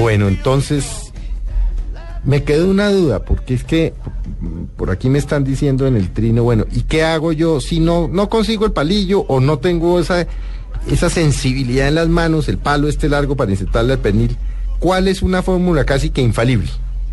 Bueno, entonces me quedó una duda, porque es que por aquí me están diciendo en el trino, bueno, ¿y qué hago yo si no, no consigo el palillo o no tengo esa, esa sensibilidad en las manos, el palo este largo para insertarle al pernil? ¿Cuál es una fórmula casi que infalible?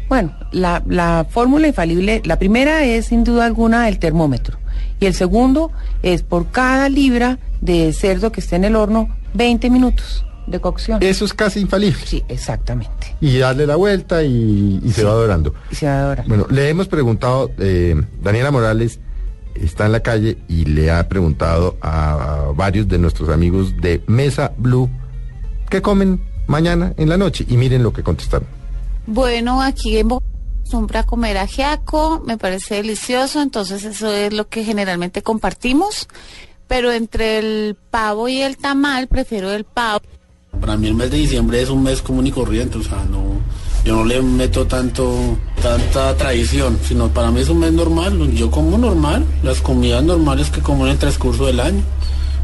Bueno, la, la fórmula infalible, la primera es sin duda alguna el termómetro. Y el segundo es por cada libra de cerdo que esté en el horno, 20 minutos de cocción. Eso es casi infalible. Sí, exactamente. Y darle la vuelta y, y se va adorando. Y se va adorando. Bueno, le hemos preguntado, eh, Daniela Morales está en la calle y le ha preguntado a, a varios de nuestros amigos de Mesa Blue qué comen mañana en la noche. Y miren lo que contestaron. Bueno, aquí en acostumbra a comer ajiaco, me parece delicioso, entonces eso es lo que generalmente compartimos. Pero entre el pavo y el tamal, prefiero el pavo. Para mí el mes de diciembre es un mes común y corriente, o sea, no, yo no le meto tanto, tanta tradición, sino para mí es un mes normal, yo como normal, las comidas normales que como en el transcurso del año.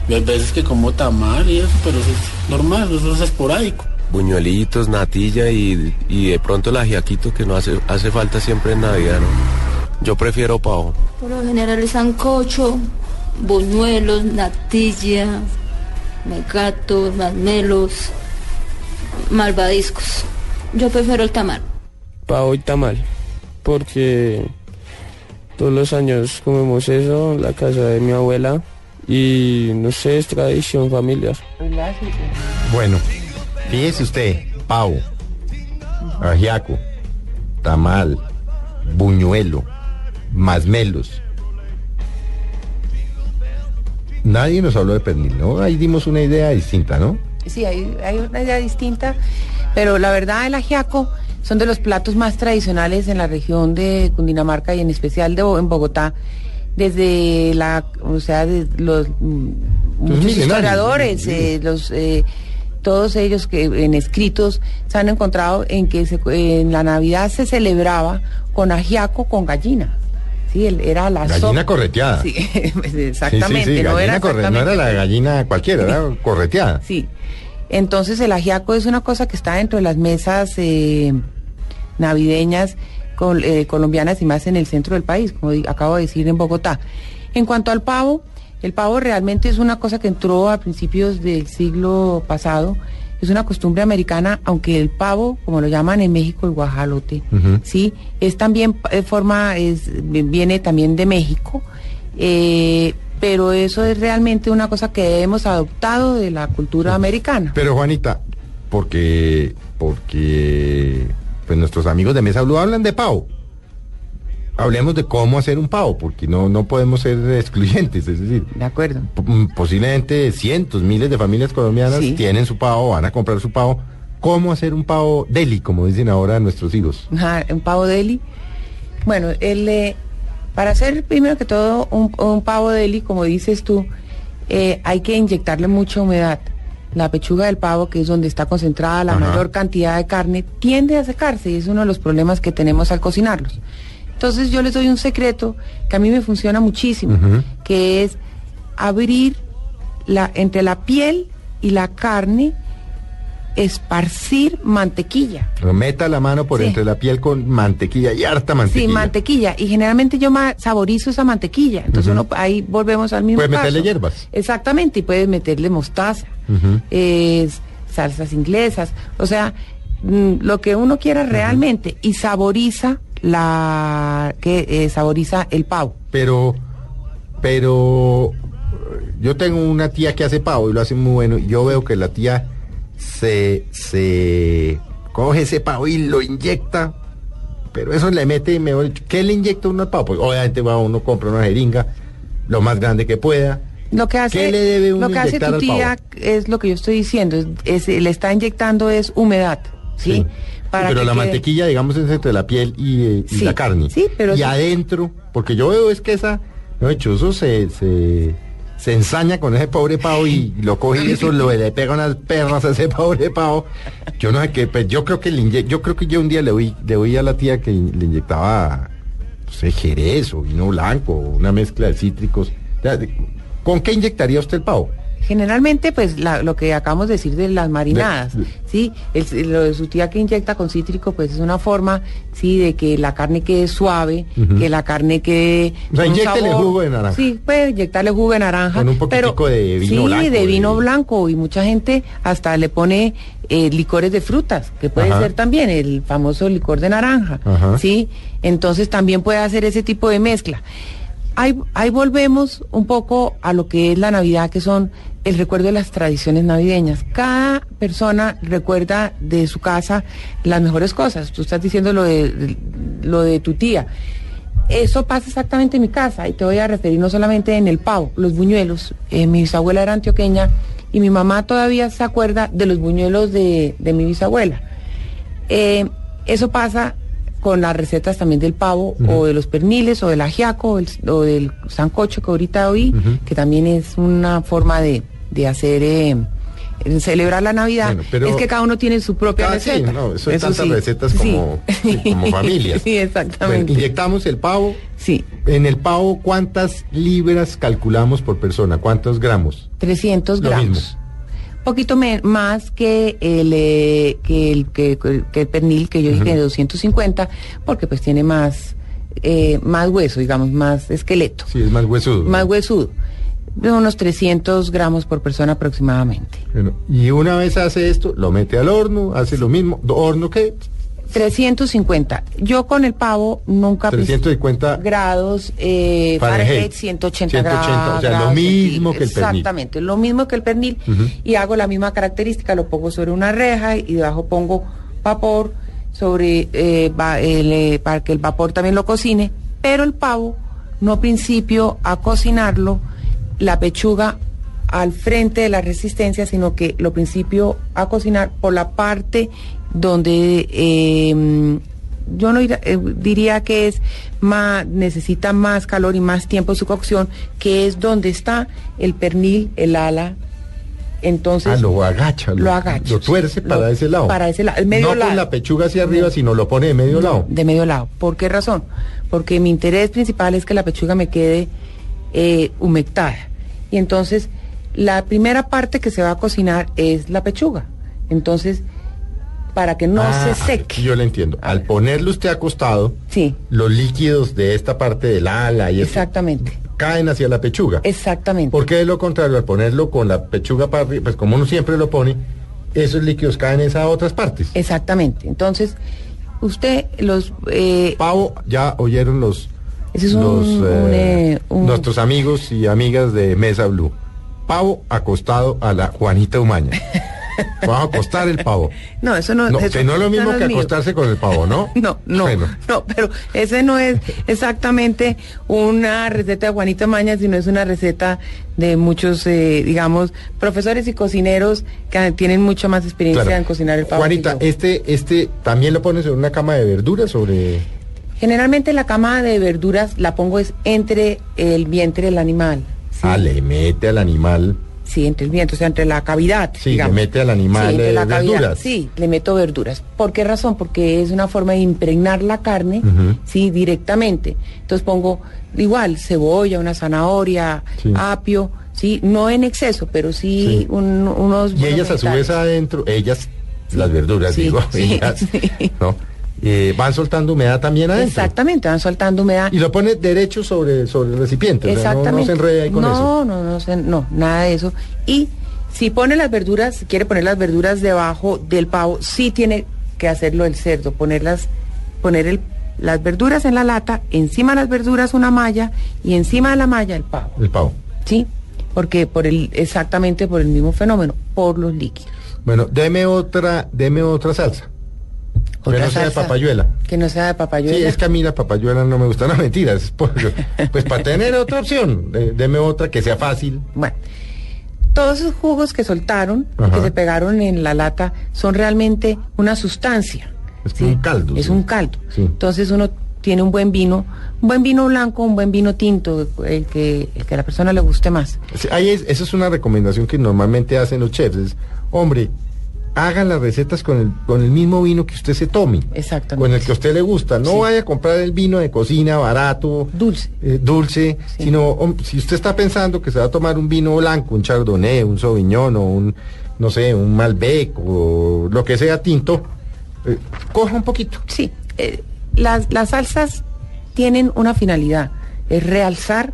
Hay veces que como tamal y eso, pero eso es normal, eso es esporádico. buñuelitos, natilla y, y de pronto el ajiaquito que no hace, hace falta siempre en Navidad, ¿no? Yo prefiero pavo. Por lo general el sancocho, buñuelos, natilla, mecatos, masmelos, malvadiscos. Yo prefiero el tamal. pavo y tamal, porque todos los años comemos eso en la casa de mi abuela y no sé, es tradición familiar. Bueno, fíjese usted, pavo, ajiaco, tamal, buñuelo, masmelos. Nadie nos habló de pernil, ¿no? Ahí dimos una idea distinta, ¿no? Sí, hay, hay una idea distinta, pero la verdad el ajiaco son de los platos más tradicionales en la región de Cundinamarca y en especial de, en Bogotá. Desde la, o sea, de los mm, muchos historiadores, eh, los eh, todos ellos que en escritos se han encontrado en que se- en la Navidad se celebraba con ajiaco con gallina. Sí, el- era la Gallina correteada. Sí, Sí, exactamente. sí, sí, no, era no era la gallina cualquiera, era correteada. Sí. Entonces el ajiaco es una cosa que está dentro de las mesas eh, navideñas col- eh, colombianas y más en el centro del país, como acabo de decir en Bogotá. En cuanto al pavo, el pavo realmente es una cosa que entró a principios del siglo pasado. Es una costumbre americana, aunque el pavo, como lo llaman en México, el guajalote, sí, es también forma, es, viene también de México. eh, pero eso es realmente una cosa que hemos adoptado de la cultura americana. Pero Juanita, porque, porque pues nuestros amigos de Mesa Blue hablan de pavo. Hablemos de cómo hacer un pavo, porque no, no podemos ser excluyentes, es decir, De acuerdo. posiblemente cientos, miles de familias colombianas Sí. tienen su pavo, van a comprar su pavo. ¿Cómo hacer un pavo deli, como dicen ahora nuestros hijos? Ajá, un pavo deli. Bueno, el, eh, para hacer primero que todo un, un pavo deli, como dices tú, eh, hay que inyectarle mucha humedad. La pechuga del pavo, que es donde está concentrada la Ajá. mayor cantidad de carne, tiende a secarse y es uno de los problemas que tenemos al cocinarlos. Entonces yo les doy un secreto que a mí me funciona muchísimo, que es abrir la, entre la piel y la carne, esparcir mantequilla. Meta la mano por Sí. entre la piel con mantequilla y harta mantequilla. Sí, mantequilla. Y generalmente yo saborizo esa mantequilla. Entonces uno ahí volvemos al mismo Puedes meterle caso. hierbas. Exactamente, y puedes meterle mostaza, salsas inglesas, o sea, mm, lo que uno quiera realmente y saboriza la que eh, saboriza el pavo. Pero, pero yo tengo una tía que hace pavo y lo hace muy bueno. y Yo veo que la tía se, se coge ese pavo y lo inyecta. Pero eso le mete, mejor dicho, ¿qué le inyecta uno al pavo? Pues obviamente va uno compra una jeringa, lo más grande que pueda. Lo que hace, ¿Qué le debe uno lo que hace tu tía es lo que yo estoy diciendo, es, es- le está inyectando es humedad, ¿sí? Sí. Para pero que la quede- mantequilla, digamos, es entre la piel y, eh, y la carne. sí, pero Y sí. adentro, porque yo veo es que esa, no hecho, eso se, se, se ensaña con ese pobre pavo y lo coge y eso lo, le pega unas perras a ese pobre pavo. Yo no sé qué, pues yo creo que le inye- yo creo que yo un día le oí, le oí a la tía que le inyectaba, no sé, jerez o vino blanco, una mezcla de cítricos. ¿Con qué inyectaría usted el pavo? Generalmente, pues la- lo que acabamos de decir de las marinadas, De- ¿sí? El- lo de su tía que inyecta con cítrico, pues es una forma, ¿sí? De que la carne quede suave, que la carne quede... O sea, sabor- jugo de naranja. Sí, puede inyectarle jugo de naranja. Con un poquitico de vino sí, blanco, de vino de- blanco. Y mucha gente hasta le pone eh, licores de frutas, que puede Ajá. ser también el famoso licor de naranja, Ajá. ¿sí? Entonces también puede hacer ese tipo de mezcla. Ahí, ahí volvemos un poco a lo que es la Navidad, que son el recuerdo de las tradiciones navideñas. Cada persona recuerda de su casa las mejores cosas. Tú estás diciendo lo de, lo de tu tía. Eso pasa exactamente en mi casa y te voy a referir no solamente en el pavo, los buñuelos. Eh, mi bisabuela era antioqueña y mi mamá todavía se acuerda de los buñuelos de, de mi bisabuela. Eh, eso pasa con las recetas también del pavo o de los perniles o del ajiaco o, el- o del sancocho que ahorita oí, que también es una forma de, de hacer... eh, celebrar la Navidad Bueno, es que cada uno tiene su propia Ah, sí, receta. no, eso es tantas sí. recetas como, sí, como familias. sí, Bueno, exactamente. inyectamos el pavo. Sí, En el pavo, ¿cuántas libras calculamos por persona? ¿Cuántos gramos? 300 Lo gramos. mismo. Poquito más que el, eh, que el que, que el pernil que yo dije de 250, porque pues tiene más, eh, más hueso, digamos, más esqueleto, Sí, es más huesudo. más huesudo. De unos 300 gramos por persona aproximadamente. Bueno, y una vez hace esto, lo mete al horno, hace lo mismo. ¿Horno qué? 350. Yo con el pavo nunca... 350 grados, eh, Fahrenheit. Fahrenheit 180, 180, grados. o sea, lo mismo que el pernil. Exactamente, lo mismo que el pernil. Y hago la misma característica, lo pongo sobre una reja y debajo pongo vapor sobre eh, va- el, eh, para que el vapor también lo cocine. Pero el pavo, no principio a cocinarlo, la pechuga al frente de la resistencia, sino que lo principio a cocinar por la parte donde eh, yo no eh, diría que es más necesita más calor y más tiempo su cocción, que es donde está el pernil, el ala. Entonces Ah, lo agacha. lo agacha, Lo tuerce para Lo- ese lado. para ese lado, el medio no lado. con la pechuga hacia arriba, sino lo pone de medio lado. de medio lado. ¿Por qué razón? Porque mi interés principal es que la pechuga me quede eh, humectada. Y entonces, la primera parte que se va a cocinar es la pechuga. Entonces, para que no Ah, se seque. Yo le entiendo. A Al ver. ponerlo usted acostado, Sí, los líquidos de esta parte del ala y exactamente. caen hacia la pechuga. Exactamente. ¿Por qué de lo contrario? Al ponerlo con la pechuga para arriba, pues como uno siempre lo pone, esos líquidos caen a esas otras partes. Exactamente. Entonces, usted los... eh, Pavo, ya oyeron los, Ese es un- los, eh, un- nuestros amigos y amigas de Mesa Blue. Pavo acostado a la Juanita Umaña. Vamos a acostar el pavo. no, eso no, No, eso- que no es lo mismo no que acostarse con el pavo, ¿no? No, no, Bueno, no, pero ese no es exactamente una receta de Juanita Maña, sino es una receta de muchos, eh, digamos, profesores y cocineros que tienen mucha más experiencia claro. en cocinar el pavo. Juanita, este, este también lo pones en una cama de verduras sobre. Generalmente la cama de verduras la pongo es entre el vientre del animal. ¿sí? Ah, le mete al animal. Sí, entre el vientre, o sea, entre la cavidad. Sí, digamos. le mete al animal, Sí, entre eh, la cavidad. verduras. Sí, le meto verduras. ¿Por qué razón? Porque es una forma de impregnar la carne, sí, directamente. Entonces pongo igual cebolla, una zanahoria, Sí. apio, sí, no en exceso, pero sí, un- unos. Y ellas a su vez adentro, ellas, las verduras, digo, ellas, sí. ¿no? Eh, van soltando humedad también adentro. Exactamente, van soltando humedad. Y lo pone derecho sobre, sobre el recipiente. o sea, no- Exactamente. no, se enreda ahí con no, eso. No, no, se- no, nada de eso. Y si pone las verduras, si quiere poner las verduras debajo del pavo, sí tiene que hacerlo el cerdo, ponerlas, poner el, las verduras en la lata, encima de las verduras una malla y encima de la malla el pavo, El pavo. ¿sí? Porque por el, exactamente por el mismo fenómeno, por los líquidos. Bueno, deme otra, deme otra salsa. Que no sea de papayuela. Que no sea de papayuela. Sí, es que a mí la papayuela no me gusta, no mentiras. pues para tener otra opción, eh, deme otra que sea fácil. Bueno, todos esos jugos que soltaron Ajá. que se pegaron en la lata son realmente una sustancia. Es un caldo, Es sí. un caldo. Sí. Entonces uno tiene un buen vino, un buen vino blanco, un buen vino tinto, el que, el que a la persona le guste más. Ahí es, esa es una recomendación que normalmente hacen los chefs. Es, hombre, hagan las recetas con el, con el mismo vino que usted se tome. Exactamente. Con el que a usted le gusta. No Sí. vaya a comprar el vino de cocina barato. Dulce. eh, dulce, Sí. sino si usted está pensando que se va a tomar un vino blanco, un chardonnay, un sauvignon o un, no sé, un malbec o lo que sea tinto, eh, coja un poquito. Sí, eh, las, las salsas tienen una finalidad, es realzar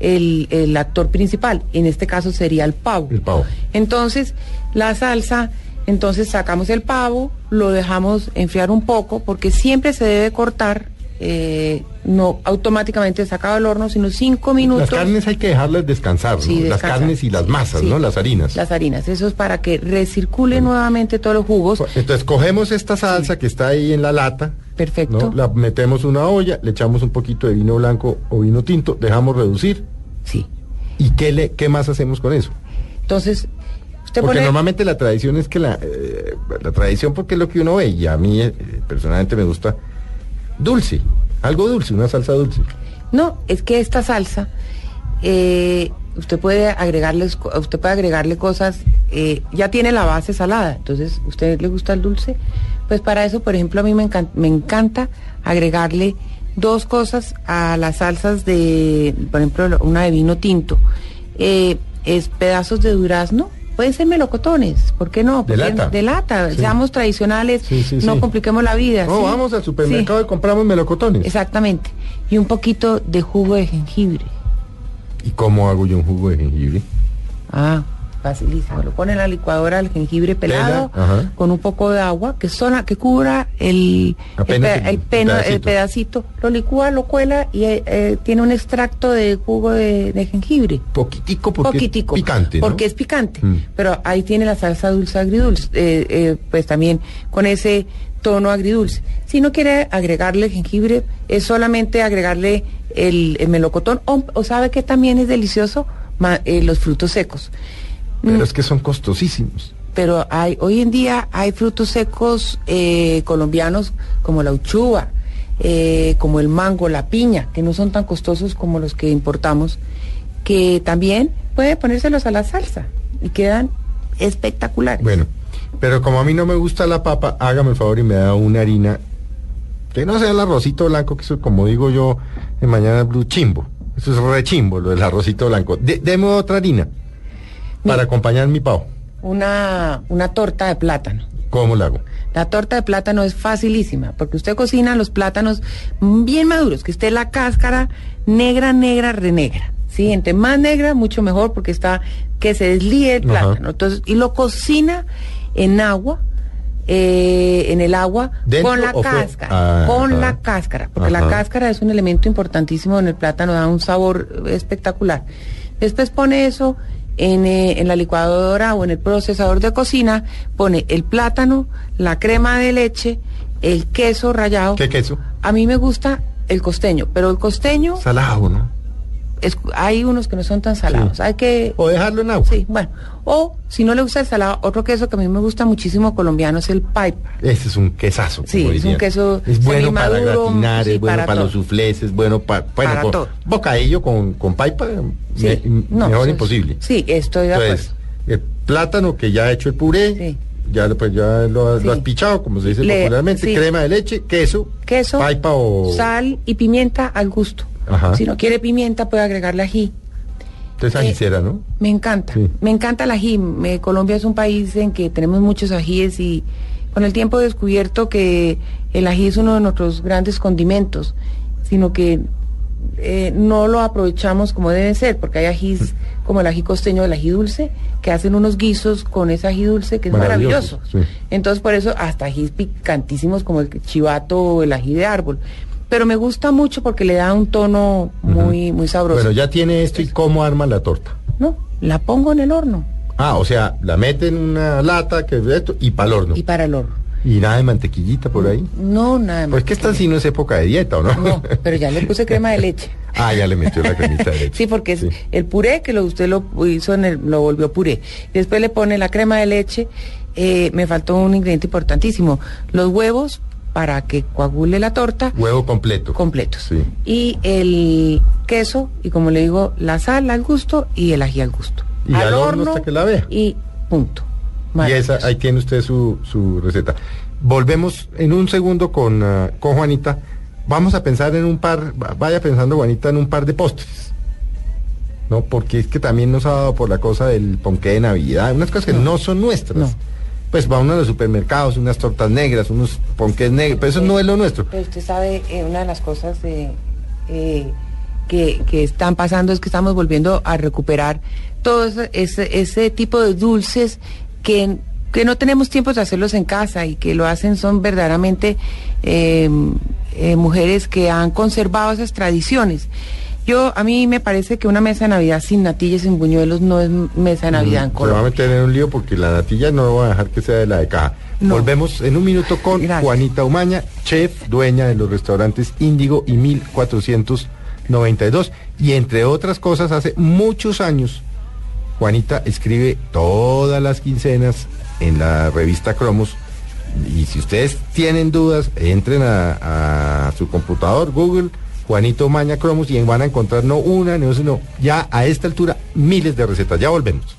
el, el actor principal, en este caso sería el pavo. El pavo. Entonces, la salsa, entonces sacamos el pavo, lo dejamos enfriar un poco, porque siempre se debe cortar, eh, no automáticamente sacado del horno, sino cinco minutos. Las carnes hay que dejarlas descansar, Las carnes y las masas, sí. ¿no? Las harinas. Las harinas, eso es para que recircule nuevamente todos los jugos. Entonces cogemos esta salsa que está ahí en la lata, Perfecto. ¿no? La metemos en una olla, le echamos un poquito de vino blanco o vino tinto, dejamos reducir. Sí. ¿Y qué, le, qué más hacemos con eso? Entonces, usted Porque pone... normalmente la tradición es que la, eh, la tradición porque es lo que uno ve y a mí eh, personalmente me gusta dulce, algo dulce, una salsa dulce. No, es que esta salsa, eh, usted puede agregarles, co- usted puede agregarle cosas, ya tiene la base salada, entonces, ¿usted le gusta el dulce? Pues para eso, por ejemplo, a mí me, encan- me encanta agregarle dos cosas a las salsas de, por ejemplo, lo- una de vino tinto, es pedazos de durazno. Pueden ser melocotones, ¿por qué no? De Porque- lata. De lata, Sí. seamos tradicionales, Sí, sí, no compliquemos la vida. No, vamos al supermercado y compramos melocotones. Exactamente. Y un poquito de jugo de jengibre. ¿Y cómo hago yo un jugo de jengibre? Ah, facilísimo. Lo pone en la licuadora el jengibre pelado Pela, con un poco de agua que sola, que cubra el, el, pe- pedacito. Lo licúa, lo cuela y eh, eh, tiene un extracto de jugo de, de jengibre. Poquitico porque Poquitico. es picante, ¿no? Porque es picante. Mm. Pero ahí tiene la salsa dulce agridulce. eh, eh, pues también con ese tono agridulce. Si no quiere agregarle jengibre, es solamente agregarle el, el melocotón. O, o sabe que también es delicioso Ma- eh, los frutos secos. Pero Mm, es que son costosísimos. pero hay hoy en día hay frutos secos eh, colombianos como la uchuva, eh, como el mango, la piña, que no son tan costosos como los que importamos, que también puede ponérselos a la salsa y quedan espectaculares. Bueno, pero como a mí no me gusta la papa, hágame el favor y me da una harina que no sea el arrocito blanco, que eso como digo yo en Mañana Blue, chimbo. Eso es re chimbo, lo del arrocito blanco. De- deme otra harina para acompañar mi pavo. Una, una torta de plátano. ¿Cómo la hago? La torta de plátano es facilísima, porque usted cocina los plátanos bien maduros, que esté la cáscara negra, negra, renegra. ¿sí? Entre más negra, mucho mejor, porque está que se deslíe el Ajá. plátano. Entonces, y lo cocina en agua, eh, en el agua, ¿Dentro con la cáscara. Ah, con ajá. la cáscara, porque la cáscara es un elemento importantísimo en el plátano, da un sabor espectacular. Después pone eso en, eh, en la licuadora o en el procesador de cocina, pone el plátano, la crema de leche, el queso rallado. ¿Qué queso? A mí me gusta el costeño, pero el costeño, Salado, ¿no? Es- hay unos que no son tan salados. Sí. Hay que... O dejarlo en agua. Sí, bueno. O si no le gusta el salado, otro queso que a mí me gusta muchísimo colombiano es el pipe. Ese es un quesazo. Sí, es un queso Es bueno para gratinar, sí, es bueno para para, los suflés, es bueno pa- bueno, Para con todo. bocadillo con, con Sí, me- no, mejor es- imposible. Sí, estoy de acuerdo. Entonces, el plátano que ya ha hecho el puré, ya, pues, ya lo, has- lo Sí. has pichado, como se dice Le- popularmente, sí. crema de leche, queso, queso, paipa o... sal y pimienta al gusto. Ajá. Si no quiere pimienta, puede agregarle ají. Entonces, eh, ajicera, ¿no? Me encanta, Sí. me encanta el ají. Me- Colombia es un país en que tenemos muchos ajíes y con el tiempo he descubierto que el ají es uno de nuestros grandes condimentos, sino que eh, no lo aprovechamos como debe ser, porque hay ajís como el ají costeño, el ají dulce, que hacen unos guisos con ese ají dulce que es Maravilloso, maravilloso. sí. Entonces por eso hasta ajís picantísimos como el chivato o el ají de árbol. Pero me gusta mucho porque le da un tono muy, muy sabroso. Bueno, ya tiene esto y cómo arma la torta. No, la pongo en el horno Ah, o sea, la mete en una lata que es esto y para el horno. y para el horno. Y nada de mantequillita por ahí. No, nada más. Pues que esta sí no es época de dieta, ¿o no? No, pero ya le puse crema de leche. ah, ya le metió la cremita de leche. Sí, porque es el puré que lo, usted lo hizo en el, lo volvió puré. Después le pone la crema de leche. eh, me faltó un ingrediente importantísimo: los huevos para que coagule la torta Huevo completo. completos. Sí. Y el queso y como le digo, la sal al gusto y el ají al gusto. Y al horno hasta que la vea. Y punto. Y esa, ahí tiene usted su, su receta. Volvemos en un segundo con, ah, con Juanita. Vamos a pensar en un par, va- vaya pensando Juanita en un par de postres. ¿No? Porque es que también nos ha dado por la cosa del ponqué de Navidad, unas cosas que no, son nuestras. No. Pues va uno a los supermercados, unas tortas negras, unos ponqués negros, pero eso no es lo nuestro. Pero usted sabe, eh, una de las cosas eh, eh, que, que están pasando es que estamos volviendo a recuperar todo ese, ese, tipo de dulces que, que no tenemos tiempo de hacerlos en casa y que lo hacen son verdaderamente mujeres que han conservado esas tradiciones. Yo, a mí me parece que una mesa de Navidad sin natillas, sin buñuelos, no es mesa de Navidad en Mm, Se va a Colombia. meter en un lío porque la natilla no va a dejar que sea de la de caja. No. Volvemos en un minuto con Gracias. Juanita Umaña, chef, dueña de los restaurantes Índigo y 1492. Y entre otras cosas, hace muchos años, Juanita escribe todas las quincenas en la revista Cromos. Y si ustedes tienen dudas, entren a, a su computador, Google, Juanito Maña Cromos, y van a encontrar no una, dos, sino ya a esta altura miles de recetas. Ya volvemos.